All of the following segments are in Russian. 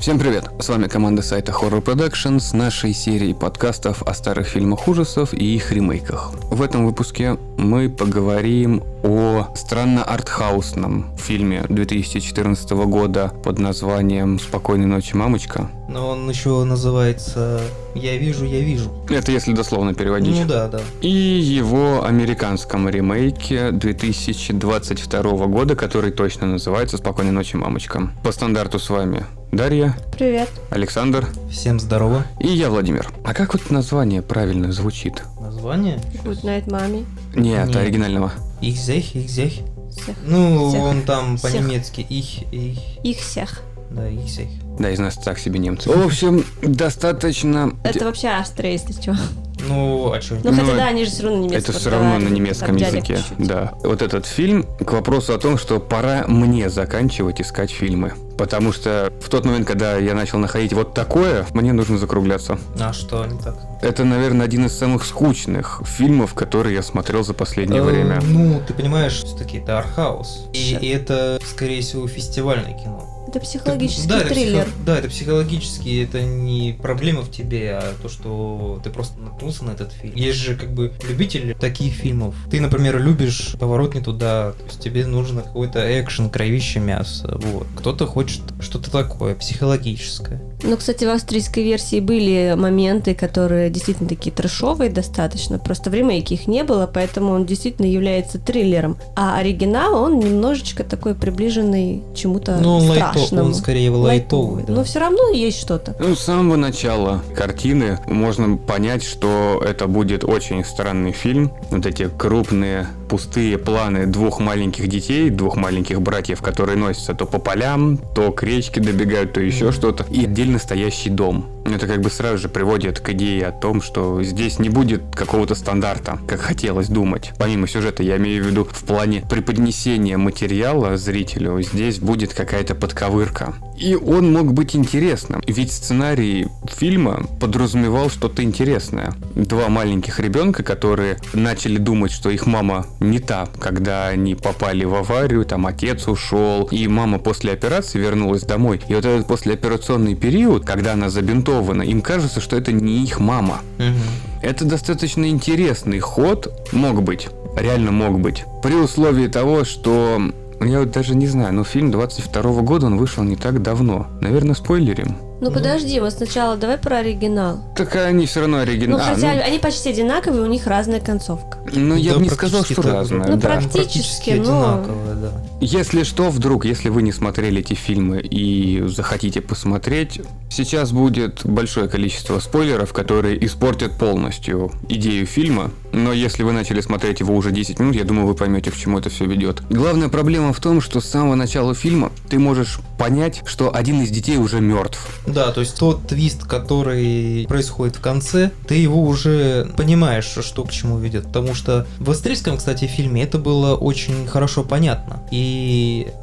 Всем привет! С вами команда сайта Horror Production с нашей серией подкастов о старых фильмах ужасов и их ремейках. В этом выпуске мы поговорим о странно артхаусном фильме 2014 года под названием «Спокойной ночи, мамочка». Но он еще называется «Я вижу, я вижу». Это если дословно переводить. Ну да, да. И его американском ремейке 2022 года, который точно называется «Спокойной ночи, мамочка». По стандарту с вами Дарья, Привет. Александр Всем здорово. и я, Владимир. А как вот название правильно звучит? Название? Good night, мами. Нет, Нет. оригинального. Ихзех, ихзех. Всех. Ну, Всех. он там Всех. по-немецки их, их, Их всех. да, ихзех. Да, из нас так себе немцы. В общем, достаточно... Это вообще Австрия, если что. Ну, а что? Ну, хотя Ну, да, они же все равно немецкий Это все равно на немецком языке, да. Вот этот фильм к вопросу о том, что пора мне заканчивать искать фильмы. Потому что в тот момент, когда я начал находить вот такое, мне нужно закругляться. А что не так? Это, наверное, один из самых скучных фильмов, которые я смотрел за последнее Э, время. Ну, ты понимаешь, все-таки это архаус. И, и это, скорее всего, фестивальное кино. Это психологический да, это триллер. психо- да, это психологически, это не проблема в тебе, а то, что ты просто наткнулся на этот фильм. Есть же как бы любители таких фильмов. Ты, например, любишь поворот не туда, то есть тебе нужно какой-то экшен, кровище, мясо. Вот. Кто-то хочет что-то такое, психологическое. Ну, кстати, в австрийской версии были моменты, которые действительно такие трэшовые достаточно. Просто в ремейке их не было, поэтому он действительно является триллером. А оригинал, он немножечко такой приближенный чему-то Ну, он, страшному. он скорее лайтовый. да. Но все равно есть что-то. Ну, с самого начала картины можно понять, что это будет очень странный фильм. Вот эти крупные пустые планы двух маленьких детей, двух маленьких братьев, которые носятся то по полям, то к речке добегают, то еще что-то. И отдельно стоящий дом. Это как бы сразу же приводит к идее о том, что здесь не будет какого-то стандарта, как хотелось думать. Помимо сюжета, я имею в виду в плане преподнесения материала зрителю, здесь будет какая-то подковырка. И он мог быть интересным, ведь сценарий фильма подразумевал что-то интересное. Два маленьких ребенка, которые начали думать, что их мама не та, когда они попали в аварию, там отец ушел, и мама после операции вернулась домой. И вот этот послеоперационный период, когда она забинтована, им кажется, что это не их мама. Это достаточно интересный ход, мог быть, реально мог быть. При условии того, что я вот даже не знаю, но фильм 22 года, он вышел не так давно. Наверное, спойлерим. Ну, Ну. подожди, вот сначала давай про оригинал. Так они все равно Ну, оригинальные. хотя они почти одинаковые, у них разная концовка. ну, я Да, бы не сказал, практически что разное. Ну, да. практически, но- одинаковое, да. Если что, вдруг, если вы не смотрели эти фильмы и захотите посмотреть, сейчас будет большое количество спойлеров, которые испортят полностью идею фильма. Но если вы начали смотреть его уже 10 минут, я думаю, вы поймете, к чему это все ведет. Главная проблема в том, что с самого начала фильма ты можешь понять, что один из детей уже мертв. Да, то есть тот твист, который происходит в конце, ты его уже понимаешь, что к чему ведет. Потому что в австрийском, кстати, фильме это было очень хорошо понятно. И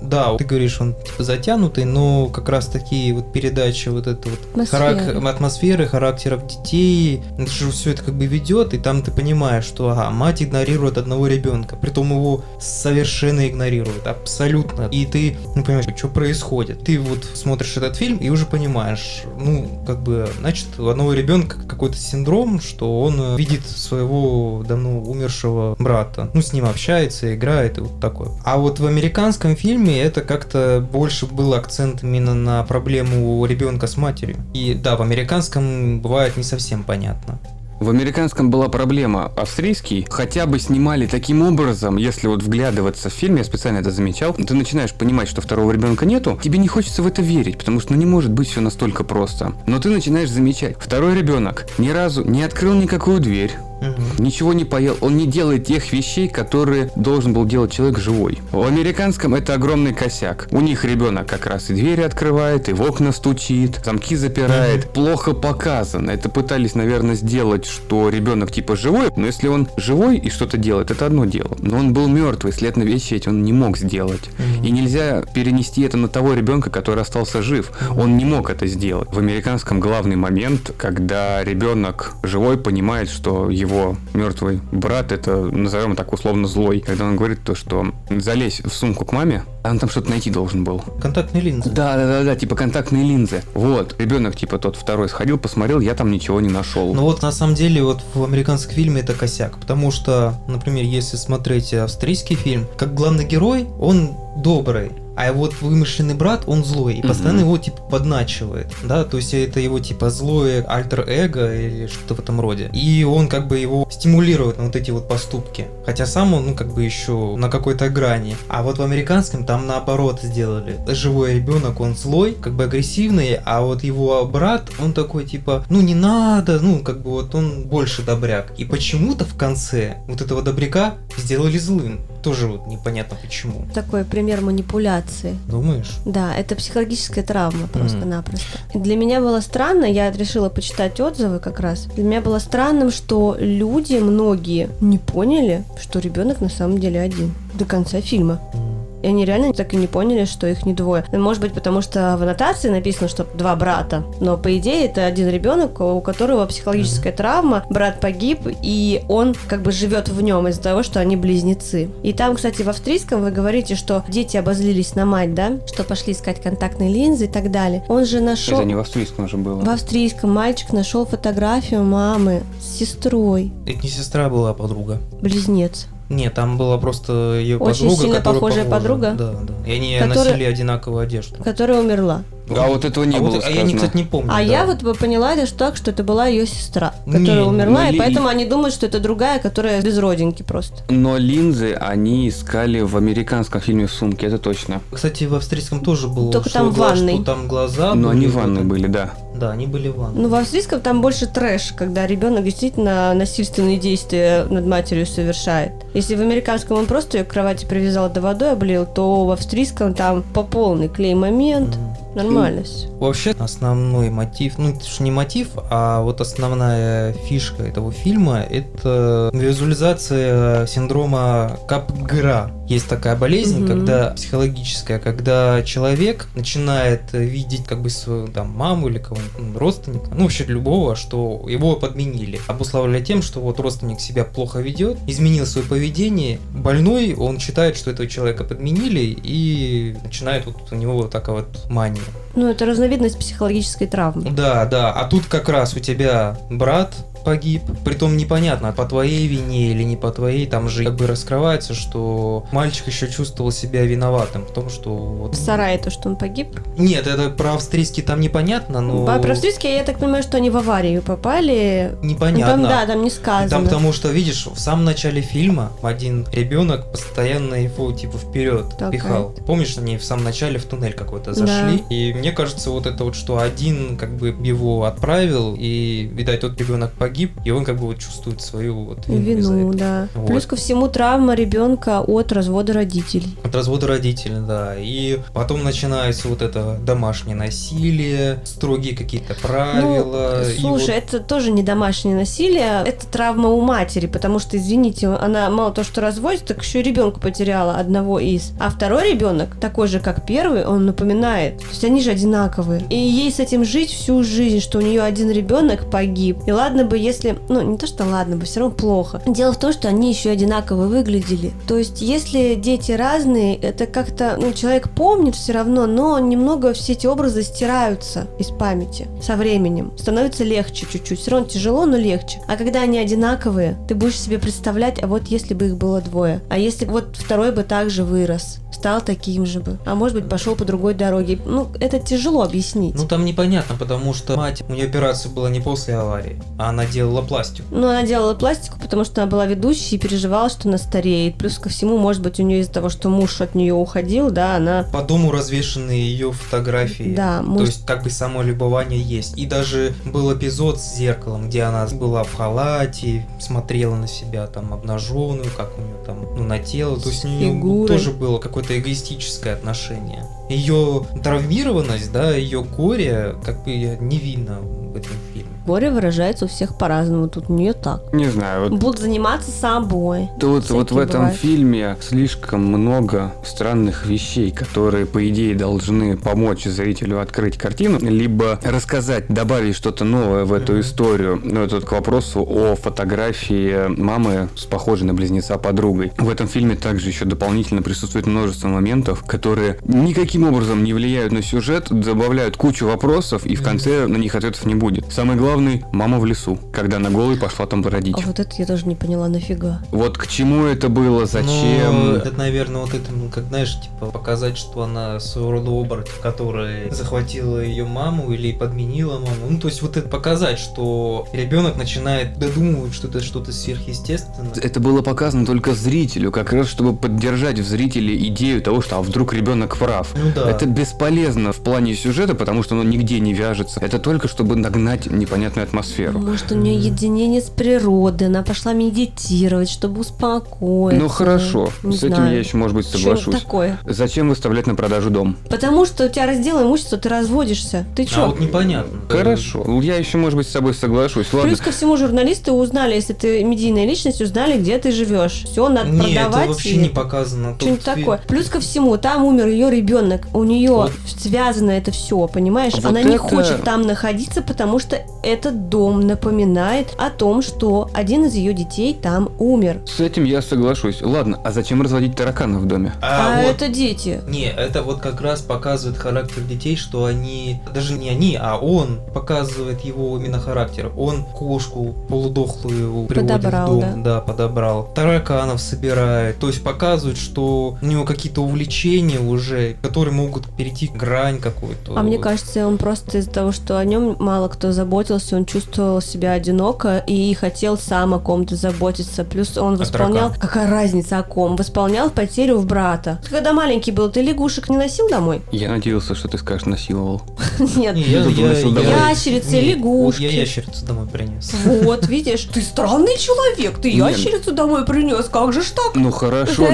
да, ты говоришь, он типа затянутый, но как раз такие вот передачи вот это вот Атмосферы. харак- атмосферы, характеров детей, это же все это как бы ведет, и там ты понимаешь, что ага, мать игнорирует одного ребенка, притом его совершенно игнорирует, абсолютно. И ты не понимаешь, что происходит. Ты вот смотришь этот фильм и уже понимаешь, ну, как бы, значит, у одного ребенка какой-то синдром, что он э, видит своего давно умершего брата. Ну, с ним общается, играет и вот такое. А вот в американском фильме это как-то больше был акцент именно на проблему ребенка с матерью. И да, в американском бывает не совсем понятно. В американском была проблема. Австрийский хотя бы снимали таким образом, если вот вглядываться в фильм, я специально это замечал, ты начинаешь понимать, что второго ребенка нету, тебе не хочется в это верить, потому что ну, не может быть все настолько просто. Но ты начинаешь замечать, второй ребенок ни разу не открыл никакую дверь, Мгм. ничего не поел, он не делает тех вещей, которые должен был делать человек живой. В американском это огромный косяк. У них ребенок как раз и двери открывает, и в окна стучит, замки запирает. Плохо показано. Это пытались, наверное, сделать, что ребенок типа живой, но если он живой и что-то делает, это одно дело. Но он был мертвый, след на вещи эти он не мог сделать. Мгм. И нельзя перенести это на того ребенка, который остался жив. Он не мог это сделать. В американском главный момент, когда ребенок живой понимает, что его его мертвый брат, это, назовем так условно, злой. Когда он говорит то, что залезь в сумку к маме, а он там что-то найти должен был. Контактные линзы. Да, да, да, да, типа контактные линзы. Вот, ребенок, типа тот второй сходил, посмотрел, я там ничего не нашел. Ну вот на самом деле вот в американском фильме это косяк, потому что, например, если смотреть австрийский фильм, как главный герой, он добрый, а вот вымышленный брат, он злой, и постоянно Мгм. его, типа, подначивает, да, то есть это его, типа, злое альтер-эго или что-то в этом роде. И он, как бы, его стимулирует на вот эти вот поступки. Хотя сам он, ну, как бы, еще на какой-то грани. А вот в американском там наоборот сделали. Живой ребенок, он злой, как бы агрессивный, а вот его брат, он такой, типа, ну, не надо, ну, как бы, вот он больше добряк. И почему-то в конце вот этого добряка сделали злым. Тоже вот непонятно почему. Такой пример манипуляции. Думаешь? Да, это психологическая травма просто-напросто. И Для меня было странно, я решила почитать отзывы как раз. Для меня было странным, что люди, многие, не поняли, что ребенок на самом деле один до конца фильма. М. И они реально так и не поняли, что их не двое. Может быть, потому что в аннотации написано, что два брата. Но по идее это один ребенок, у которого психологическая травма, брат погиб, и он как бы живет в нем из-за того, что они близнецы. И там, кстати, в австрийском вы говорите, что дети обозлились на мать, да? Что пошли искать контактные линзы и так далее. Он же нашел... Это не в австрийском же было. В австрийском мальчик нашел фотографию мамы с сестрой, Это не сестра была, а подруга. близнец. Нет, там была просто ее Очень подруга, сильно которая похожая похожа. подруга? Да, да. И они Которая- носили одинаковую одежду. которая умерла. А вот этого не А было вот- А я, кстати, не помню. А да. я вот поняла что так, что это была ее сестра, которая Не, умерла, ну, и ли- поэтому они думают, что это другая, которая без родинки просто. Но линзы они искали в американском фильме в сумке, это точно. Кстати, в австрийском тоже было. Только что там в гла- ванной. Что там глаза Но они были, в ванной вот- были, да. Да, они были в ванной. Ну, в австрийском там больше трэш, когда ребенок действительно насильственные действия над матерью совершает. Если в американском он просто ее к кровати привязал да водой облил, то в австрийском там по полный клей момент. Мгм. Нормально все. Вообще, основной мотив, ну, это ж не мотив, а вот основная фишка этого фильма – это визуализация синдрома Капгра. Есть такая болезнь, Мгм. когда психологическая, когда человек начинает видеть как бы свою там маму или кого-нибудь, ну, родственника, ну, вообще любого, что его подменили. Обуславливая тем, что вот родственник себя плохо ведет, изменил свое поведение, больной, он считает, что этого человека подменили и начинает вот у него вот такая вот мания. Ну, это разновидность психологической травмы. Да, да, а тут как раз у тебя брат погиб, притом непонятно, по твоей вине или не по твоей, там же как бы раскрывается, что мальчик еще чувствовал себя виноватым в том, что вот... В сарае то, что он погиб. Нет, это про австрийский там непонятно, но... Про австрийские, я так понимаю, что они в аварию попали. Ну, Непонятно. там, да, там не сказано. Там потому что, видишь, в самом начале фильма один ребенок постоянно его типа вперед Так, пихал. Помнишь, они в самом начале в туннель какой-то зашли, и мне кажется, вот это вот, что один как бы его отправил, и, видать, тот ребенок погиб, и он как бы вот чувствует свою вот вину, Вину, да. Вот. Плюс ко всему травма ребенка от развода родителей. От развода родителей, да. И потом начинается вот это домашнее насилие, строгие какие-то правила. Ну, слушай, вот- это тоже не домашнее насилие, это травма у матери, потому что, извините, она мало то, что разводит, так еще и ребенка потеряла одного из. А второй ребенок, такой же, как первый, он напоминает. То есть они же одинаковые. И ей с этим жить всю жизнь, что у нее один ребенок погиб. И ладно бы, если... Ну, не то, что ладно бы, все равно плохо. Дело в том, что они еще одинаково выглядели. То есть, если дети разные, это как-то... Ну, человек помнит все равно, но немного все эти образы стираются из памяти со временем. Становится легче чуть-чуть. Все равно тяжело, но легче. А когда они одинаковые, ты будешь себе представлять, а вот если бы их было двое. А если вот второй бы также вырос, стал таким же бы. А может быть, пошел по другой дороге. Ну, это тяжело объяснить. Ну там непонятно, потому что мать, у нее операция была не после аварии, а она делала пластику. Ну, она делала пластику, потому что она была ведущей и переживала, что она стареет. Плюс ко всему, может быть, у нее из-за того, что муж от нее уходил, да, она... По дому развешаны ее фотографии. Да, То муж... есть как бы само любование есть. И даже был эпизод с зеркалом, где она была в халате, смотрела на себя там обнаженную, как у нее там, ну, на тело. То есть у нее тоже было какое-то эгоистическое отношение. Ее травмированность, да, ее горе как бы не видно в этом фильме. Горе выражается у всех по-разному. Тут не так. Не знаю, вот Будут заниматься собой. Да вот, в этом бывают. фильме слишком много странных вещей, которые, по идее, должны помочь зрителю открыть картину, либо рассказать, добавить что-то новое в эту Мгм. историю. Ну, это к вопросу о фотографии мамы с похожей на близнеца подругой. В этом фильме также еще дополнительно присутствует множество моментов, которые никаким образом не влияют на сюжет, добавляют кучу вопросов, и в конце на них ответов не будет. Самый главный – мама в лесу, когда она голой пошла там родить. А вот это я тоже не поняла, нафига. Вот к чему это было, зачем? Ну, это, наверное, вот это, ну, как, знаешь, типа, показать, что она своего рода оборотень, который захватила ее маму или подменила маму. Ну, то есть вот это показать, что ребенок начинает додумывать, что это что-то сверхъестественное. Это было показано только зрителю, как раз чтобы поддержать в зрителе идею того, что а вдруг ребенок прав. Ну да. Это бесполезно в плане сюжета, потому что оно нигде не вяжется. Это только чтобы нагнать непонятную атмосферу. Может, у нее единение с природой, она пошла медитировать, чтобы успокоиться. Ну хорошо, Не с этим знаю. я еще, может быть, соглашусь. такое. Зачем выставлять на продажу дом? Потому что у тебя раздел имущества, ты разводишься. Ты А чё? вот непонятно. Хорошо, я еще, может быть, с собой соглашусь. Ладно, Плюс ко всему журналисты узнали, если ты медийная личность, узнали, где ты живешь. Все, надо Не, это продавать. вообще и- не показано. Что-нибудь такое. Плюс ко всему, там умер ее ребенок. У нее Вот. связано это все, понимаешь? Вот Она не это- хочет там находиться, потому что этот дом напоминает о том, что один из ее детей там умер. с этим я соглашусь. Ладно, а зачем разводить тараканов в доме? А, А, вот это дети. Не, это вот как раз показывает характер детей, что они, даже не они, а он показывает его именно характер. Он кошку полудохлую приводит Подобрал, в дом, да? подобрал. Тараканов собирает, то есть показывает, что у него какие-то увлечения уже, которые могут перейти грань какую-то. А мне кажется, он просто из-за того, что о нем мало кто заботился, он чувствовал себя одиноко и хотел сам о ком-то заботиться. Плюс он восполнял... таракан? Какая разница о ком? Восполнял потерю в брата. Когда маленький был, ты лягушек не носил домой? Я надеялся, что ты скажешь насиловал. Нет. Ящерицы, лягушки. Я ящерицу домой принес. Вот, видишь, ты странный человек, ты Нет. ящерицу домой принес, как же ж так? Ну хорошо,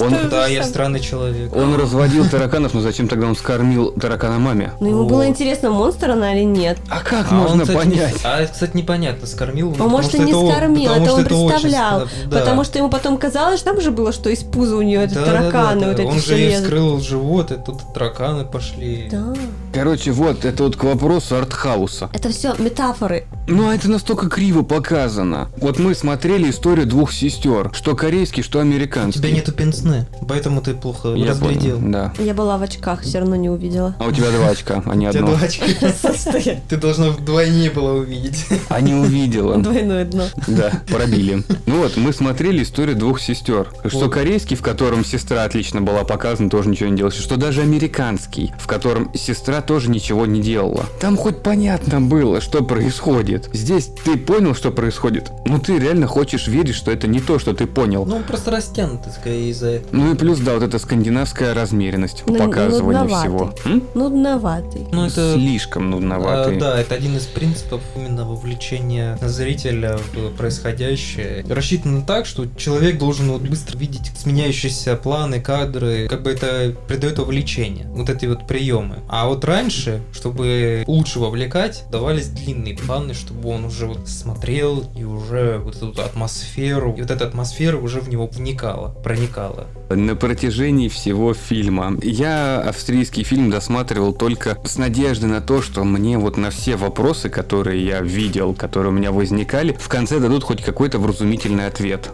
он, Да, я странный человек. он разводил тараканов, но зачем тогда он скормил таракана маме? Ну ему было интересно, монстр она или нет. А как А можно кстати, понять? а, кстати, непонятно, скормил. Он, потому может, что и не скормил, потому это он представлял. Потому что ему потом казалось, там же было, что из пуза у нее это тараканы, да, да, вот да. эти Он же ей вскрыл живот, и тут тараканы пошли. Да. Короче, вот, это вот к вопросу артхауса. Это все метафоры. Ну, а это настолько криво показано. Вот мы смотрели историю двух сестер, что корейский, что У американский. тебя нету пенсны, поэтому ты плохо Я разглядел. понял, да. Я была в очках, все равно не увидела. А у тебя два очка, а не У тебя одно. два очка. Ты должна вдвойне было увидеть. А не увидела. Двойное дно. Да, пробили. Ну вот, мы смотрели историю двух сестер. Что корейский, в котором сестра отлично была показана, тоже ничего не делала. Что даже американский, в котором сестра тоже ничего не делала. Там хоть понятно было, что происходит. Здесь ты понял, что происходит. Но ты реально хочешь верить, что это не то, что ты понял. Ну, он просто растянутый, скорее, из-за этого. Ну и плюс, да, вот эта скандинавская размеренность в Ну, показывании нудноватый. всего. М? Нудноватый. Ну, это... Слишком нудноватый. А, да, это один из принципов именно вовлечения зрителя в происходящее. Рассчитано так, что человек должен вот быстро видеть сменяющиеся планы, кадры, как бы это придает вовлечение. Вот эти вот приемы. А вот раньше, чтобы лучше вовлекать, давались длинные планы, чтобы он уже вот смотрел и уже вот эту атмосферу, и вот эта атмосфера уже в него вникала, проникала. На протяжении всего фильма. Я австрийский фильм досматривал только с надеждой на то, что мне вот на все вопросы, которые я видел, которые у меня возникали, в конце дадут хоть какой-то вразумительный ответ.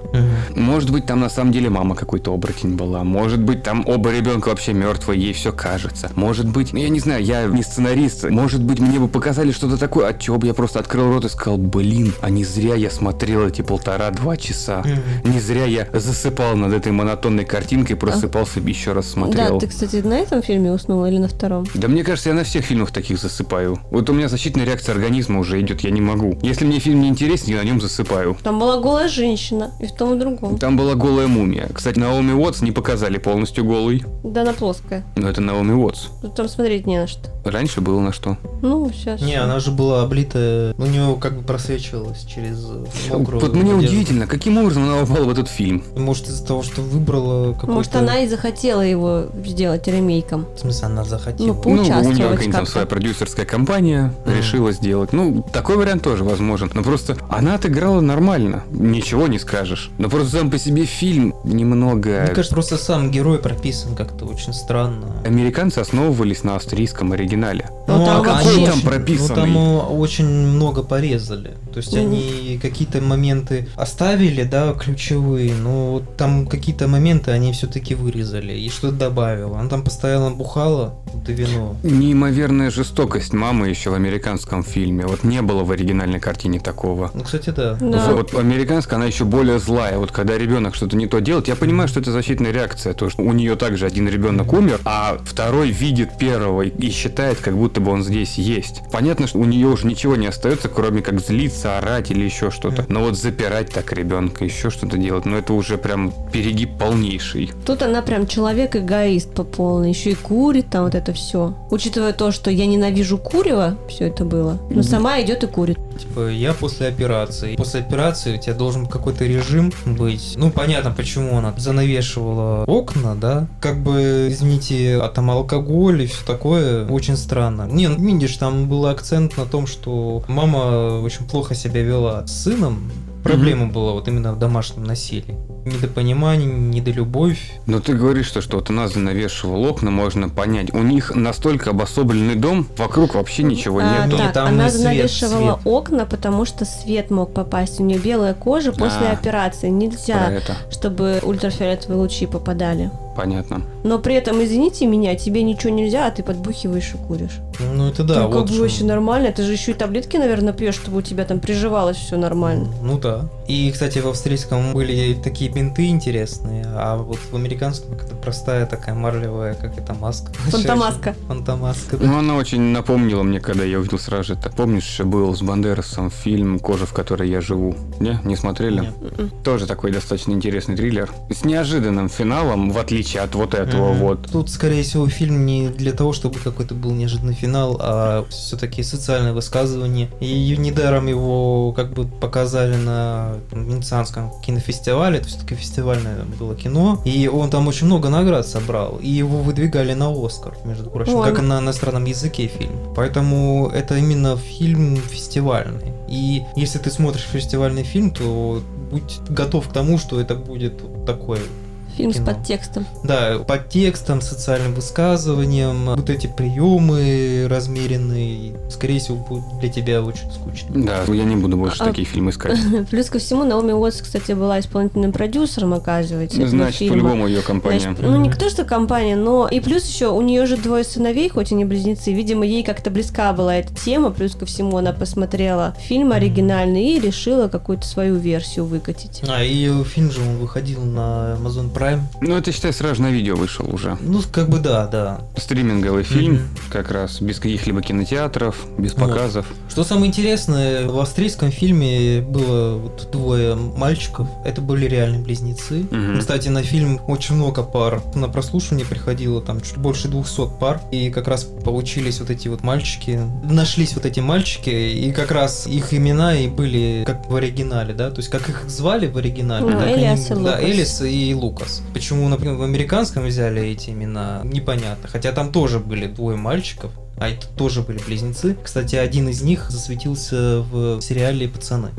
Может быть, там на самом деле мама какой-то оборотень была. Может быть, там оба ребенка вообще мертвые, ей все кажется. Может быть, ну, я не знаю, я не сценарист. Может быть, мне бы показали что-то такое, от чего бы я просто открыл рот и сказал, блин, а не зря я смотрел эти полтора-два часа. Не зря я засыпал над этой монотонной картинкой, просыпался и еще раз смотрел. Да, ты, кстати, на этом фильме уснул или на втором? Да мне кажется, я на всех фильмах таких засыпаю. Вот у меня защитная реакция организма уже идет, я не могу. Если мне фильм не интересен, я на нем засыпаю. Там была голая женщина, и в том и другом. Там была голая мумия. Кстати, Наоми Уотс не показали полностью голой. Да, она плоская. Но это Наоми Уотс. Тут там смотреть не на что. Раньше было на что. Ну, сейчас. Не, она же была облита, у нее как бы просвечивалась через мокрую Вот мне одежду. удивительно, каким образом она попала в этот фильм. Может из-за того, что выбрала какой-то... Может, она и захотела его сделать ремейком. В смысле, она захотела? Ну, Ну, у нее Поучаствовать какая-нибудь там своя продюсерская компания Мгм. решила сделать. Ну, такой вариант тоже возможен. Но просто она отыграла нормально. Ничего не скажешь. Но просто сам по себе фильм немного... Мне кажется, просто сам герой прописан как-то очень странно. Американцы основывались на австрийском оригинале. Ну, там а вообще- они- там прописанный? Ну, там очень много порезали. То есть Мгм. они какие-то моменты оставили, да, ключевые, но вот там какие-то моменты они все-таки вырезали и что-то добавила. Она там постоянно бухала, и вино. Неимоверная жестокость мамы еще в американском фильме. Вот не было в оригинальной картине такого. Ну, кстати, да. Да. Вот американская, она еще более злая. Вот когда ребенок что-то не то делает, я понимаю, что это защитная реакция. То, что у нее также один ребенок умер, а второй видит первого и- считает, как будто бы он здесь есть. Понятно, что у нее уже ничего не остается, кроме как злиться, орать или еще что-то. Но вот запирать так ребенка, еще что-то делать, ну это уже прям перегиб полнейший. Тут она прям человек-эгоист по полной. Еще и курит там вот это все. Учитывая то, что я ненавижу курево, все это было. Но сама идет и курит. Типа, я после операции. После операции у тебя должен какой-то режим быть. Ну, понятно, почему она занавешивала окна, да. Как бы, извините, а там алкоголь и все такое. Очень странно. Не, ну, видишь, там был акцент на том, что мама очень плохо себя вела с сыном. Проблема была вот именно в домашнем насилии. Недопонимание, недолюбовь. Но ты говоришь, что, что вот она занавешивала окна, можно понять. У них настолько обособленный дом, вокруг вообще ничего А, нету. Нет, так, там она свет, занавешивала свет. окна, потому что свет мог попасть. У нее белая кожа после А, операции. Нельзя, это. чтобы ультрафиолетовые лучи попадали. Понятно. Но при этом, извините меня, тебе ничего нельзя, а ты подбухиваешь и куришь. Ну, это да, ну, вот как бы вообще нормально. Ты же еще и таблетки, наверное, пьешь, чтобы у тебя там приживалось все нормально. Ну да. И, кстати, в австрийском были такие бинты интересные, а вот в американском как-то простая такая марлевая, как это маска. Фантомаска. Фантомаска, да. Ну, она очень напомнила мне, когда я увидел сразу же это. Помнишь, был с Бандерасом фильм «Кожа, в которой я живу»? Не? Не смотрели? Не. М-м. Тоже такой достаточно интересный триллер. С неожиданным финалом, в отличие от вот этого Мгм. вот. Тут, скорее всего, фильм не для того, чтобы какой-то был неожиданный финал, а все-таки социальное высказывание. И недаром его как бы показали на Венецианском кинофестивале, это все-таки фестивальное было кино, и он там очень много наград собрал, и его выдвигали на Оскар, между прочим, Ой. как и на иностранном языке фильм. Поэтому это именно фильм фестивальный. И если ты смотришь фестивальный фильм, то будь готов к тому, что это будет вот такой Фильм Кино. с подтекстом. да, под текстом, социальным высказыванием, вот эти приемы размеренные, скорее всего, будут для тебя очень скучно. Да, я не буду больше А- такие фильмы искать. Плюс ко всему, Наоми Уотс, кстати, была исполнительным продюсером, оказывается, Значит, по-любому ее компания. Значит, ну, не то, что компания, но и плюс еще у нее же двое сыновей, хоть и не близнецы. Видимо, ей как-то близка была эта тема. Плюс ко всему, она посмотрела фильм оригинальный и решила какую-то свою версию выкатить. А, и фильм же он выходил на Amazon Prime. Ну, это, считай, сразу на видео вышел уже. Ну, как бы да, да. Стриминговый фильм, Мгм. как раз, без каких-либо кинотеатров, без Вот. показов. Что самое интересное, в австрийском фильме было вот двое мальчиков. Это были реальные близнецы. Мгм. Кстати, на фильм очень много пар. На прослушивание приходило там чуть больше 200 пар. И как раз получились вот эти вот мальчики. Нашлись вот эти мальчики. И как раз их имена и были как в оригинале, да? То есть как их звали в оригинале. Ну, они- Элиас и Да, Лукас. Элис и Лукас. Почему, например, в американском взяли эти имена, непонятно. Хотя там тоже были двое мальчиков. А это тоже были близнецы. Кстати, один из них засветился в сериале «Пацаны».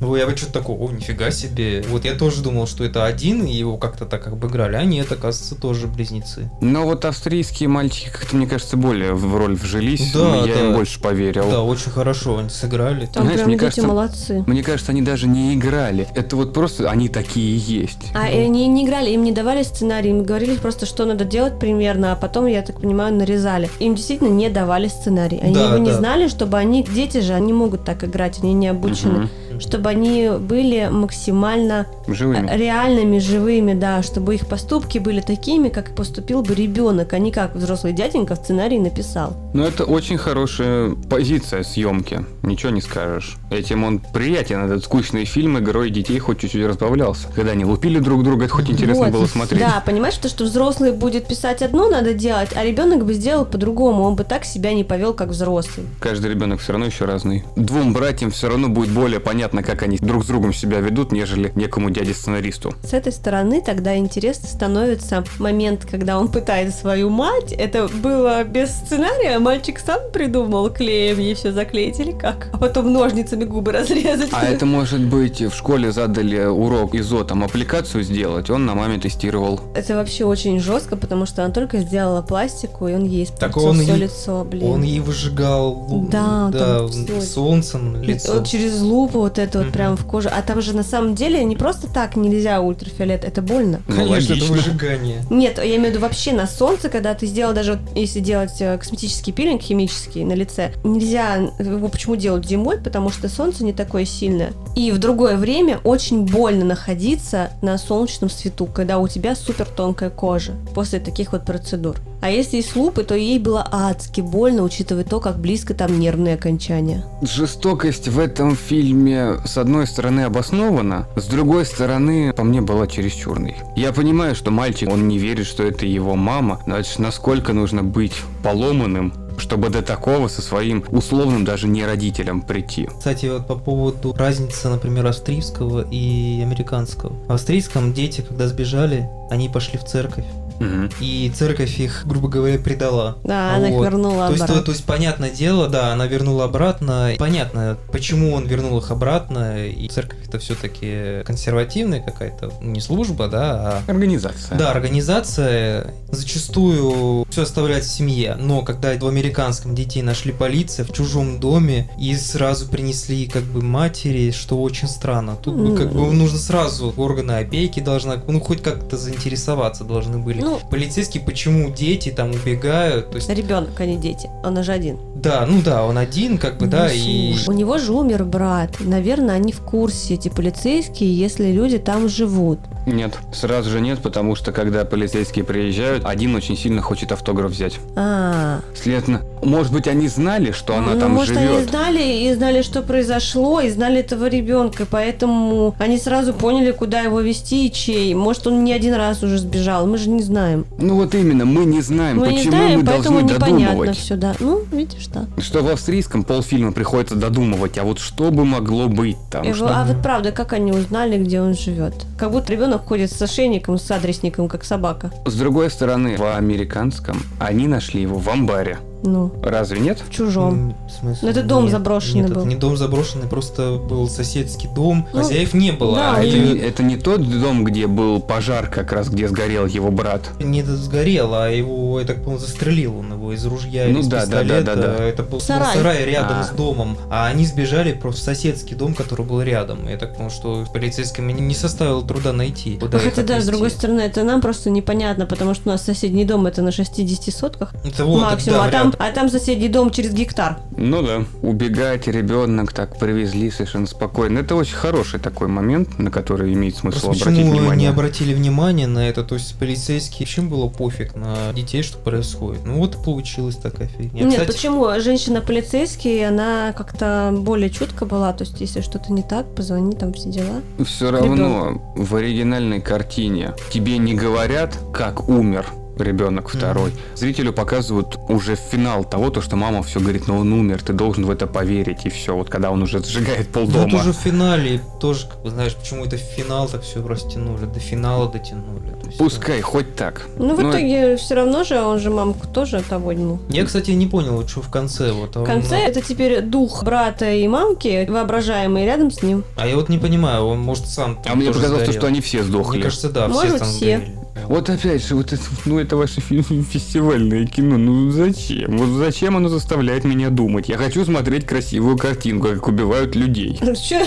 Ну, я бы что-то такое, о, нифига себе. Вот я тоже думал, что это один, и его как-то так обыграли. А нет, оказывается, тоже близнецы. Но вот австрийские мальчики, как-то, мне кажется, более в роль вжились. Да, я да. им больше поверил. Да, очень хорошо они сыграли. Там Знаешь, прям мне дети кажется, молодцы. Мне кажется, они даже не играли. Это вот просто они такие и есть. А Ну. они не играли, им не давали сценарий, им говорили просто, что надо делать примерно, а потом, я так понимаю, нарезали. Им действительно не давали сценарий. Они Да, его не да. знали, чтобы они... Дети же, они могут так играть, они не обучены. Мгм. Чтобы они были максимально Живыми. э, реальными, живыми, да, чтобы их поступки были такими, как поступил бы ребенок, а не как взрослый дяденька в сценарии написал. Но это очень хорошая позиция съемки, ничего не скажешь. Этим он приятен, этот скучный фильм, и герой детей хоть чуть-чуть разбавлялся. Когда они лупили друг друга, это хоть интересно Вот. было смотреть. Да, понимаешь, то, что взрослый будет писать одно, надо делать, а ребенок бы сделал по-другому, он бы так себя не повел, как взрослый. Каждый ребенок все равно еще разный. Двум братьям все равно будет более понятно, как они друг с другом себя ведут, нежели некому дяде-сценаристу. С этой стороны тогда интересно становится момент, когда он пытает свою мать. Это было без сценария, мальчик сам придумал клеем ей все заклеить или как? А потом ножницами губы разрезать. А это может быть в школе задали урок ИЗО, там аппликацию сделать, он на маме тестировал. Это вообще очень жестко, потому что она только сделала пластику, и он ей Так испортил он все ей- лицо, блин. Он ей выжигал лу- Да, да, солнцем лицо. Через лупу вот это вот Мгм. прям в коже. А там же на самом деле не просто так нельзя ультрафиолет, это больно. Ну, Конечно, это выжигание. Нет, я имею в виду вообще на солнце, когда ты сделал даже, вот если делать э, косметический пилинг химический на лице, нельзя его почему делать зимой, потому что солнце не такое сильное. И в другое время очень больно находиться на солнечном свету, когда у тебя супер тонкая кожа после таких вот процедур. А если с лупы, то ей было адски больно, учитывая то, как близко там нервные окончания. Жестокость в этом фильме с одной стороны обоснована, с другой стороны по мне была чересчурной. Я понимаю, что мальчик, он не верит, что это его мама, но это насколько нужно быть поломанным, чтобы до такого со своим условным даже не родителям прийти. Кстати, вот по поводу разницы, например, австрийского и американского. В австрийском дети, когда сбежали, они пошли в церковь. Мгм. И церковь их, грубо говоря, предала. Да, она их Вот. вернула То есть, обратно. то, то есть, понятное дело, да, она вернула обратно. Понятно, почему он вернул их обратно. И церковь это все-таки консервативная какая-то, не служба, да, а Организация. да, организация зачастую все оставляет в семье, но когда в американском детей нашли полиция в чужом доме и сразу принесли как бы матери, что очень странно. Тут бы, как бы нужно сразу органы опеки должна, ну хоть как-то заинтересоваться должны были. Ну- Полицейские, почему дети там убегают, то есть Ребенок, а не дети. Он же один. да, ну да, он один как бы, да, Ну, и слушай, У него же умер брат. Наверное, они в курсе, эти полицейские, если люди там живут. Нет, сразу же нет, потому что когда полицейские приезжают, один очень сильно хочет автограф взять. А, Следовательно, может быть, они знали, что она ну, там может, они живет. знали и знали, что произошло, и знали этого ребенка, поэтому они сразу поняли, куда его вести и чей. Может, он не один раз уже сбежал, мы же не знаем. Ну вот именно, мы не знаем, мы не почему знаем, мы поэтому должны додумывать. все, да. Ну, видишь, да. Что в австрийском полфильма приходится додумывать, а вот что бы могло быть там? И что- а вот правда, как они узнали, где он живет? Как будто ребенок ходит с ошейником, с адресником, как собака. С другой стороны, в американском они нашли его в амбаре. Ну, Разве нет? в чужом. В смысле? Ну, это дом Нет, заброшенный нет, был. это не дом заброшенный, просто был соседский дом, Ну, хозяев не было. да, а и- это, не, это не тот дом, где был пожар, как раз где сгорел его брат. не сгорел, а его, я так понял, застрелил он его из ружья Ну или из да, да, да, пистолета. да, да. Это был Сарай. сарай, рядом А. с домом. А они сбежали просто в соседский дом, который был рядом. Я так понял, что полицейским не, составило труда найти. куда хотя да, с другой стороны, это нам просто непонятно, потому что у нас соседний дом это на 60 сотках Это вот, максимум, да, а, там, рядом. а там соседний дом через гектар. Ну да. Убегать ребенок так привезли совершенно спокойно. Это очень хороший такой момент, на который имеет смысл Просто обратить почему не внимание. обратили внимание на это? То есть полицейские, чем было пофиг на детей, что происходит? Ну вот и получилась такая фигня. Нет, Кстати, почему? Женщина полицейский, она как-то более чутко была, то есть если что-то не так, позвони, там все дела. Все равно в оригинальной картине тебе не говорят, как умер ребенок второй. Зрителю показывают уже финал того, то, что мама все говорит, ну он умер, ты должен в это поверить, и все. Вот когда он уже сжигает полдома. Вот уже в финале тоже, как бы, знаешь, почему это в финал так все растянули, до финала дотянули. Есть, Пускай, хоть так. Ну, в Но итоге все равно же, он же мамку тоже того ну. Я, кстати, не понял, вот что в конце. Вот, В конце это теперь дух брата и мамки, воображаемый рядом с ним. А я вот не понимаю, он может сам А мне показалось, сгорел. что они все сдохли. Мне кажется, да, Может все там все. сгорели. Вот опять же, вот это, ну это ваше фестивальное кино, ну зачем? Вот зачем оно заставляет меня думать? Я хочу смотреть красивую картинку, как убивают людей.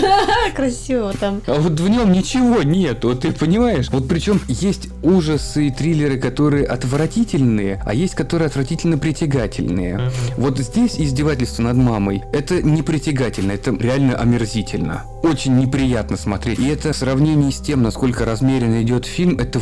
Красиво там. А вот в нем ничего нет, вот ты понимаешь? Вот причем есть ужасы и триллеры, которые отвратительные, а есть, которые отвратительно притягательные. Вот здесь издевательство над мамой, это не притягательно, это реально омерзительно. очень неприятно смотреть. И это в сравнении с тем, насколько размеренно идет фильм, это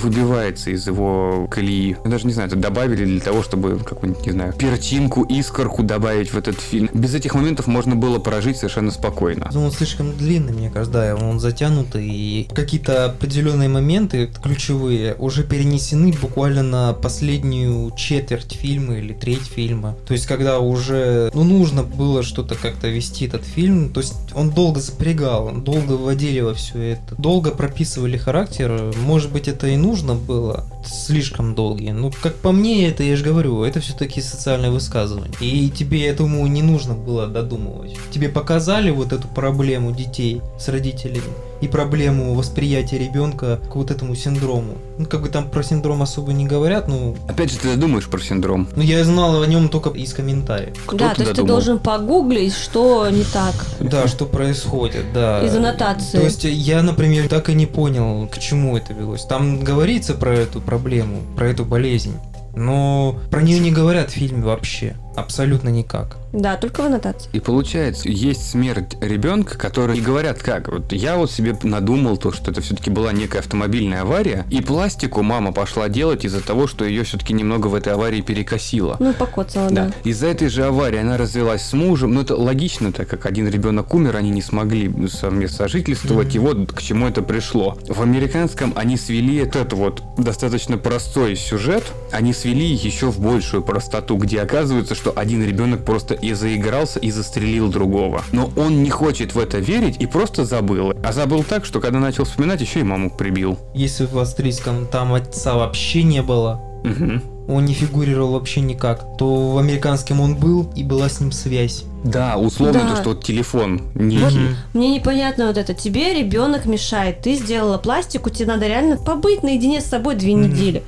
выбивается из его колеи. Я даже не знаю, это добавили для того, чтобы какую-нибудь, не знаю, перчинку, искорку добавить в этот фильм. Без этих моментов можно было прожить совершенно спокойно. Ну, он слишком длинный, мне кажется, да, он затянутый, и какие-то определенные моменты ключевые уже перенесены буквально на последнюю четверть фильма или треть фильма. То есть, когда уже, ну, нужно было что-то как-то вести этот фильм, то есть он долго запрягал, долго вводили во все это, долго прописывали характер, может быть, это и нужно было, слишком долгие. Ну, как по мне, это, я же говорю, это все-таки социальное высказывание. И тебе, думаю, не нужно было додумывать. Тебе показали вот эту проблему детей с родителями и проблему восприятия ребенка к вот этому синдрому. Ну, как бы там про синдром особо не говорят, ну... Опять же, ты думаешь про синдром? Ну, я знал о нем только из комментариев. Кто да, то есть ты думал? должен погуглить, что не так. Да, что происходит, да. Из аннотации. То есть я, например, так и не понял, к чему это велось. Там говорится про эту проблему, про эту болезнь, но про нее не говорят в фильме вообще. Абсолютно никак. Да, только в аннотации. И получается, есть смерть ребенка, который и говорят как. Вот я вот себе надумал то, что это все-таки была некая автомобильная авария, и пластику мама пошла делать из-за того, что ее все-таки немного в этой аварии перекосило. Ну, покоцала, да. Да. Из-за этой же аварии она развелась с мужем. Ну, это логично, так как один ребенок умер, они не смогли совместно сожительствовать, Мгм. и вот к чему это пришло. В американском они свели этот вот достаточно простой сюжет, они свели еще в большую простоту, где оказывается, что один ребенок просто и заигрался, и застрелил другого. Но он не хочет в это верить и просто забыл. А забыл так, что когда начал вспоминать, еще и маму прибил. Если в австрийском там отца вообще не было, Мгм. он не фигурировал вообще никак, то в американском он был и была с ним связь. Да, условно Да. то, что вот телефон некий. Мне непонятно вот это. Тебе ребенок мешает, ты сделала пластику, тебе надо реально побыть наедине с собой две недели.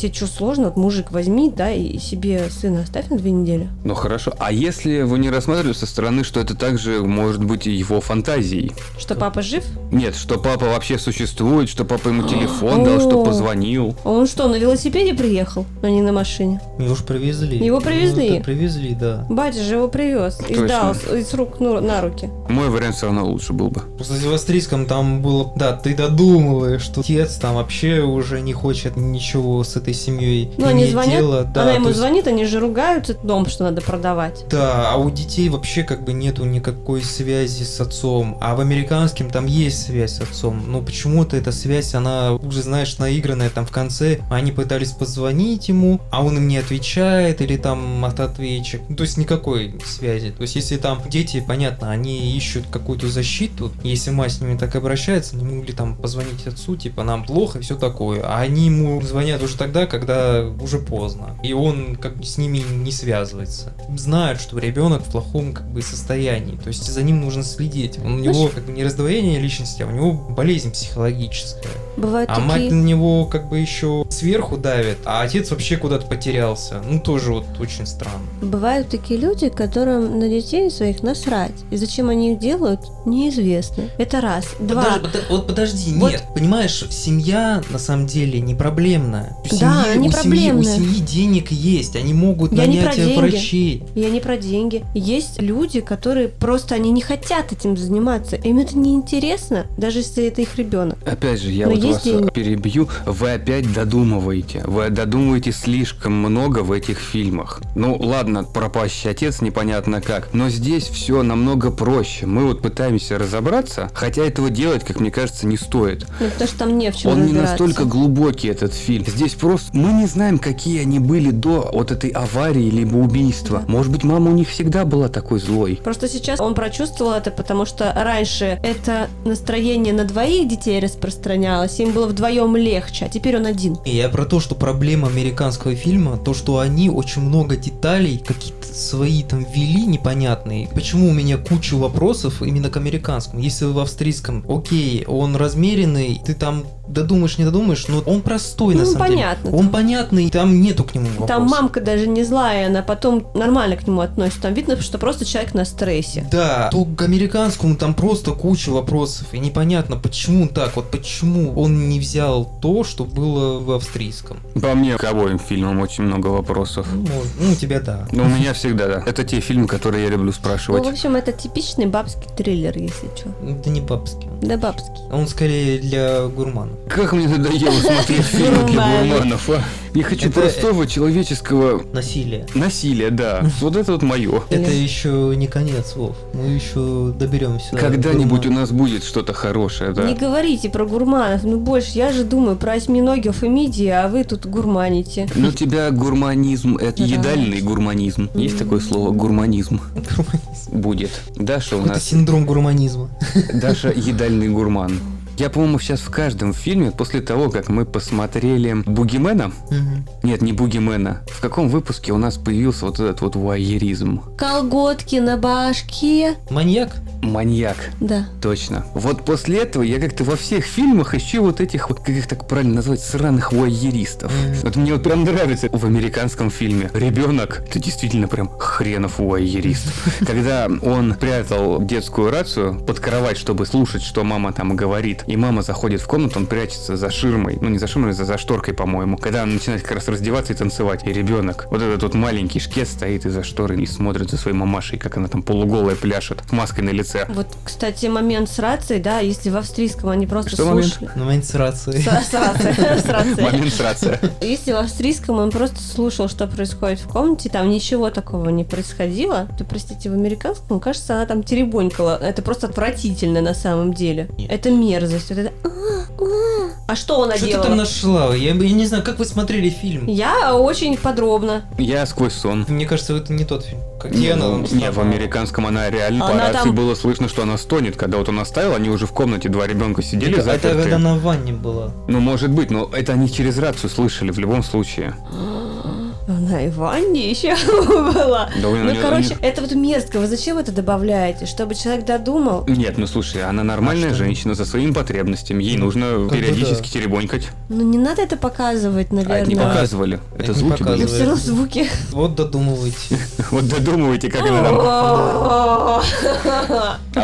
Тебе что, сложно? Вот мужик возьми, да, и себе сына оставь на две недели. Ну хорошо, а если его не рассматривать со стороны, что это также может быть и его фантазией? Что папа жив? Нет, что папа вообще существует, что папа ему телефон дал, что позвонил. А он что, на велосипеде приехал, а не на машине? Его ж привезли. Его привезли? Ну, привезли, да. Батя же его привез и сдал с, из рук ну, на руки. Мой вариант все равно лучше был бы. Просто в австрийском там было, да, ты додумываешь, что отец там вообще уже не хочет ничего с этой семьей Ну, они звонят, дело. Да, Она ему есть- звонит, они же ругаются, дом, что надо продавать. Да, а у детей вообще как бы нету никакой связи с отцом. А в американском там есть связь с отцом. Но почему-то эта связь, она уже, знаешь, наигранная там в конце. Они пытались позвонить ему, а он им не отвечает, или там автоответчик. Ну, то есть никакой связи. То есть если там дети, понятно, они ищут какую-то защиту. Если мать с ними так обращается, они могли там позвонить отцу, типа, нам плохо и все такое. А они ему звонят уже тогда, когда уже поздно. И он как бы с ними не связывается. Знают, что ребенок в плохом как бы состоянии. То есть за ним нужно следить. Он, у него как бы не раздвоение личности, а у него болезнь психологическая. Бывают А мать такие... на него как бы еще сверху давит, а отец вообще куда-то потерялся. Ну тоже вот очень странно. Бывают такие люди, которым на детей своих насрать. И зачем они их делают, неизвестно. Это раз. Два. Подож- подо- вот подожди, Вот- нет, понимаешь, семья на самом деле не проблемная. Да, не у семьи, у семьи денег есть, они могут Я не нанять про деньги. врачей. Я не про деньги. Есть люди, которые просто они не хотят этим заниматься. Им это не интересно, даже если это их ребенок. Опять же, я Но вот вас деньги. перебью. Вы опять додумываете. Вы додумываете слишком много в этих фильмах. Ну ладно, пропащий отец непонятно как. Но здесь все намного проще. Мы вот пытаемся разобраться, хотя этого делать, как мне кажется, не стоит. Ну, потому что там не в чем Он не настолько глубокий, этот фильм. Здесь просто мы не знаем, какие они были до вот этой аварии либо убийства. Да. Может быть, мама у них всегда была такой злой. Просто сейчас он прочувствовал это, потому что раньше это настроение на двоих детей распространялось, им было вдвоем легче, а теперь он один. И Я про то, что проблема американского фильма, то, что они очень много деталей, какие-то свои там ввели непонятные. Почему у меня куча вопросов именно к американскому? Если в австрийском, окей, он размеренный, ты там додумаешь, не додумаешь, но он простой на ну, самом деле. Понятно. Он понятный, там нету к нему вопросов. Там мамка даже не злая, она потом нормально к нему относится. Там видно, что просто человек на стрессе. Да, то к американскому там просто куча вопросов. И непонятно, почему так, вот почему он не взял то, что было в австрийском. По мне, к обоим фильмам очень много вопросов. Ну, может, ну, у тебя да. Но у меня всегда, да. Это те фильмы, которые я люблю Ну, спрашивать. в общем, это типичный бабский триллер, если что. Это не бабский. Да, бабский. Он скорее для гурманов. Как мне надоело смотреть фильмы для Гурманы. Гурманов, а? Я хочу Это- простого человеческого Насилие. насилия, да. Вот это вот мое. Это еще не конец, Вов. Мы еще доберемся. Когда-нибудь у нас будет что-то хорошее, да. Не говорите про гурманов, ну больше, я же думаю про осьминогов и мидии, а вы тут гурманите. Но у тебя гурманизм, это Да. едальный гурманизм. Есть такое слово гурманизм? Гурманизм. Будет. Даша у нас, синдром гурманизма. Даша едальный гурман. Я, по-моему, сейчас в каждом фильме, после того, как мы посмотрели Бугимена, Мгм. нет, не Бугимена, в каком выпуске у нас появился вот этот вот вуайеризм? Колготки на башке. Маньяк? Маньяк. Да. Точно. Вот после этого я как-то во всех фильмах ищу вот этих, вот, как их так правильно назвать, сраных вуайеристов. Мгм. Вот мне вот прям нравится в американском фильме. Ребенок, это действительно прям хренов вуайерист. Когда он прятал детскую рацию под кровать, чтобы слушать, что мама там говорит, и мама заходит в комнату, он прячется за ширмой, ну не за ширмой, за, за шторкой, по-моему, когда она начинает как раз раздеваться и танцевать. И ребенок, вот этот вот маленький шкет стоит из-за шторы и смотрит за своей мамашей, как она там полуголая пляшет, с маской на лице. Вот, кстати, момент с рацией, да, если в австрийском они просто Что момент? слушали. На момент с рацией. С, рацией, рацией. Момент с рация. Если в австрийском он просто слушал, что происходит в комнате, там ничего такого не происходило, то, простите, в американском, кажется, она там теребонькала. Это просто отвратительно на самом деле. Это мерзость. Вот это... «А, а». А что она Что ты делала? там нашла? Я, я не знаю, как вы смотрели фильм? Я очень подробно. Я сквозь сон. Мне кажется, это не тот фильм. Где она? там Не, в американском она реально по Она рации там- было слышно, что она стонет. Когда вот он оставил, они уже в комнате, два ребенка сидели Это, это заперты. когда она в ванне была. Ну, может быть, но это они через рацию слышали в любом случае. Она и в ванне еще была. Да, Ну, нее- у короче, нее- это вот мерзко. Вы зачем это добавляете? Чтобы человек додумал? Нет, ну слушай, она нормальная А женщина со своими потребностями. Ей Ну, нужно как бы периодически да. теребонькать. Ну, не надо это показывать, А это не наверное. показывали. Это Это не звуки были. все равно звуки. Вот додумывайте. Вот додумывайте, как она там. А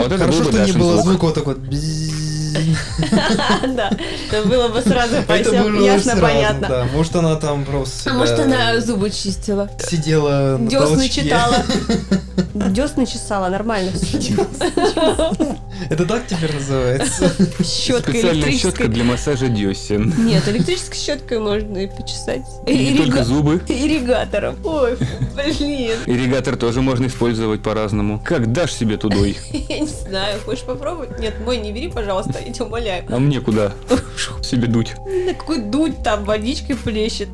вот это Хорошо, что не было звук. звука вот такой. Да, это было бы сразу ясно, понятно. да. Может, она там просто А может, она зубы чистила, сидела на десны читала. Десны чесала, нормально. Это так теперь называется? Щетка Специальная щетка для массажа десен. Нет, электрической щеткой можно и почесать. И не только зубы. Ирригатором. Ой, блин. Ирригатор тоже можно использовать по-разному. Как дашь себе тудой? Я не знаю, хочешь попробовать? Нет, мой не бери, пожалуйста, я тебя умоляю. А мне куда? Себе дуть. На какой дуть там водичкой плещет.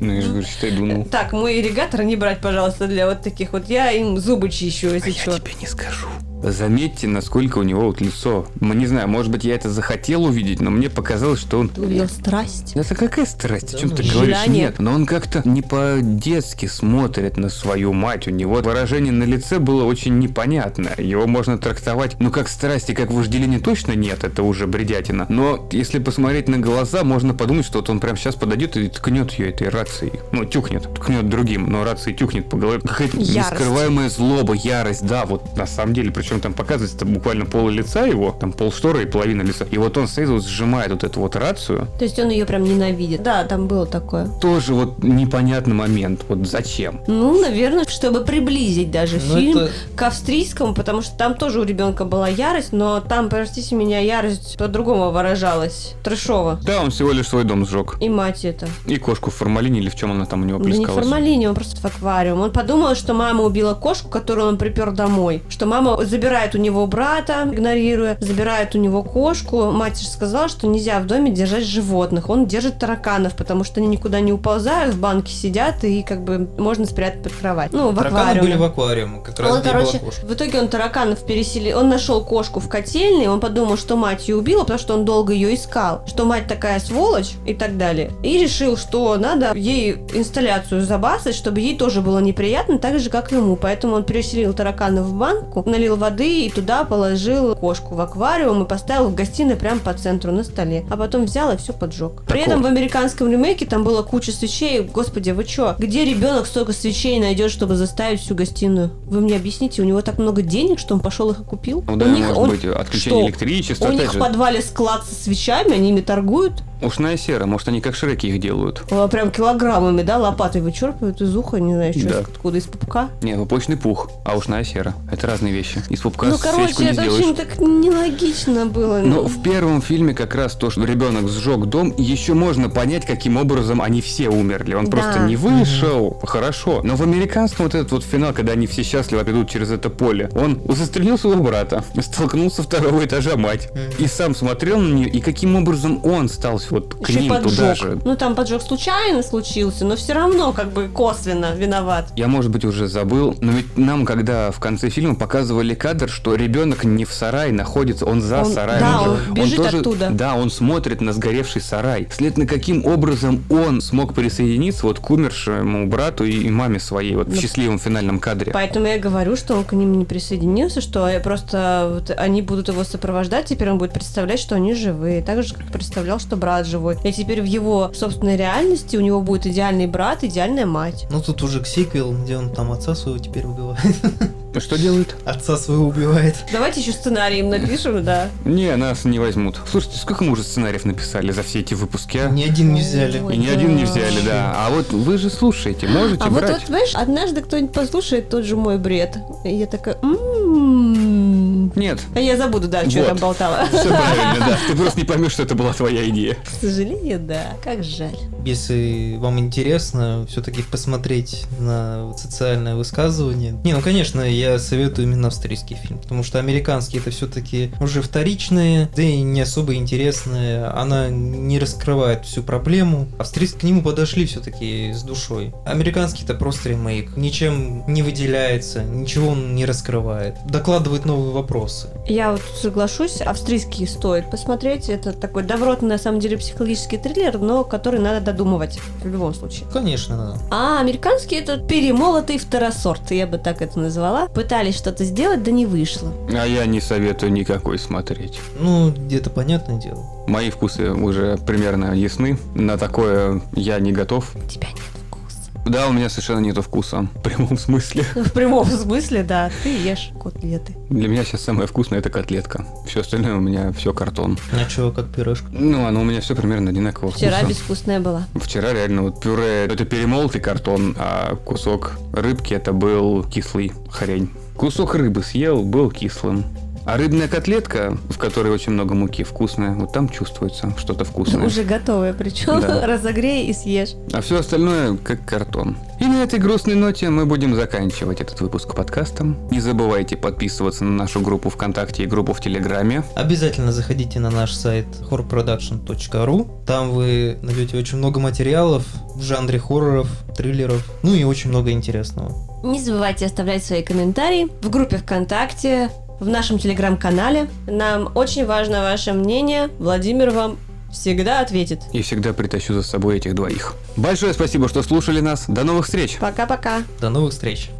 Ну, я же говорю, считай, дунул. Так, мой ирригатор не брать, пожалуйста, для вот таких вот. Я им зубы чищу, А если я что. тебе не скажу. Заметьте, насколько у него вот лицо. Ну, Не знаю, может быть, я это захотел увидеть, но мне показалось, что он... Ты увидел страсть. Это какая страсть? О чем ну, ты говоришь? желание. Нет, но он как-то не по-детски смотрит на свою мать. У него выражение на лице было очень непонятно. Его можно трактовать, ну, как страсти, как вожделение точно нет, это уже бредятина. Но если посмотреть на глаза, можно подумать, что вот он прямо сейчас подойдет и ткнет ее этой рацией. Ну, тюкнет, ткнет другим, но рацией тюкнет по голове. Какая-то нескрываемая злоба, ярость, да, вот на самом деле. Причем там показывается буквально пол лица его, там пол шторы и половина лица. И вот он стоит, вот сжимает вот эту вот рацию, То есть он ее прям ненавидит. Да, там было такое. тоже вот непонятный момент. Вот зачем? Ну, наверное, чтобы приблизить даже Ну, фильм это- к австрийскому, потому что там тоже у ребенка была ярость, но там, простите меня, ярость по-другому выражалась. Трэшово. Да, он всего лишь свой дом сжег. И мать это. И кошку в формалине или в чем она там у него Да не в плескалась. формалине, он просто в аквариум. Он подумал, что мама убила кошку, которую он припер домой. Что мама забирает у него брата, игнорируя, забирает у него кошку. Мать же сказала, что нельзя в доме держать животных. Он держит тараканов, потому что они никуда не уползают, в банке сидят и как бы можно спрятать под кровать. Ну, в Тараканы аквариуме. были в аквариуме, как раз Он, короче, в итоге он тараканов переселил. Он нашел кошку в котельной, он подумал, что мать ее убила, потому что он долго ее искал, что мать такая сволочь и так далее. И решил, что надо ей инсталляцию забасать, чтобы ей тоже было неприятно, так же, как ему. Поэтому он переселил тараканов в банку, налил воды воды и туда положил кошку в аквариум и поставил в гостиной прямо по центру на столе. А потом взял и все поджег. При этом в американском ремейке там было куча свечей. Господи, вы чё? Где ребенок столько свечей найдет, чтобы заставить всю гостиную? Вы мне объясните, у него так много денег, что он пошел их и купил? Ну да, у них, может он- быть, отключение что? электричества, У них же. в подвале склад со свечами, они ими торгуют. Ушная сера, может, они как Шреки их делают. А, Прям килограммами, да, лопатой вычерпывают из уха, не знаю, что, Да. откуда, из пупка. Не, пупочный пух, а ушная сера. Это разные вещи. Из пупка ну, короче, не это сделаешь. очень так нелогично было. Но ну. в первом фильме как раз то, что ребенок сжег дом, еще можно понять, каким образом они все умерли. Он Да. просто не вышел. Хорошо. Но в американском вот этот вот финал, когда они все счастливо идут через это поле, он застрелил своего брата, столкнулся второго этажа мать. И сам смотрел на нее, и каким образом он стал вот к Еще поджог. туда же. Ну, там поджог случайно случился, но все равно как бы косвенно виноват. Я, может быть, уже забыл, но ведь нам, когда в конце фильма показывали кадр, что ребенок не в сарае находится, он за Он- сараем. да, уже. он бежит тоже, оттуда. Да, он смотрит на сгоревший сарай. Следовательно, каким образом он смог присоединиться вот к умершему брату и, маме своей вот в Ну, счастливом финальном кадре. Поэтому я говорю, что он к ним не присоединился, что просто вот они будут его сопровождать, теперь он будет представлять, что они живые. Так же, как представлял, что брат живой. И теперь в его собственной реальности у него будет идеальный брат, идеальная мать. Ну тут уже к сиквел, где он там отца своего теперь убивает. Что делают? Отца своего убивает. Давайте еще сценарий им напишем, да. Не, нас не возьмут. Слушайте, сколько мы уже сценариев написали за все эти выпуски, а? Ни один не взяли. Ой, И ни один не взяли, да. А вот вы же слушаете, можете А вот, брать. вот, знаешь, однажды кто-нибудь послушает тот же мой бред. И я такая, «М-м-м». Нет. А я забуду, да, что я Вот. там болтала. Все правильно, да. Ты просто не поймешь, что это была твоя идея. К сожалению, да. Как жаль. Если вам интересно все-таки посмотреть на социальное высказывание. Не, ну конечно, я советую именно австрийский фильм, потому что американские это все-таки уже вторичные, да и не особо интересные. Она не раскрывает всю проблему. Австрийский к нему подошли все-таки с душой. Американский это просто ремейк. Ничем не выделяется, ничего он не раскрывает. Докладывает новые вопросы. Я вот соглашусь, австрийский стоит посмотреть. Это такой добротный, на самом деле, психологический триллер, но который надо додумывать в любом случае. Конечно, да. А американский это перемолотый второсорт, я бы так это назвала. Пытались что-то сделать, да не вышло. А я не советую никакой смотреть. Ну, где-то понятное дело. Мои вкусы уже примерно ясны. На такое я не готов. Тебя нет вкуса. Да, у меня совершенно нету вкуса. В прямом смысле. В прямом смысле, да. Ты ешь котлеты. Для меня сейчас самое вкусное это котлетка. Все остальное у меня все картон. А чё, как пирожка? Ну, оно у меня все примерно одинакового Вчера вкуса. безвкусная была. Вчера реально вот пюре это перемолотый картон, а кусок рыбки это был кислый хрень. Кусок рыбы съел, был кислым. А рыбная котлетка, в которой очень много муки, вкусная, вот там чувствуется что-то вкусное. Уже готовая, причем Да. разогрей и съешь. А все остальное как картон. И на этой грустной ноте мы будем заканчивать этот выпуск подкаста. Не забывайте подписываться на нашу группу ВКонтакте и группу в Телеграме. Обязательно заходите на наш сайт horrorproduction.ru. Там вы найдете очень много материалов в жанре хорроров, триллеров, ну и очень много интересного. Не забывайте оставлять свои комментарии в группе ВКонтакте, в нашем телеграм-канале. Нам очень важно ваше мнение. Владимир вам всегда ответит. И всегда притащу за собой этих двоих. Большое спасибо, что слушали нас. До новых встреч! Пока-пока. До новых встреч!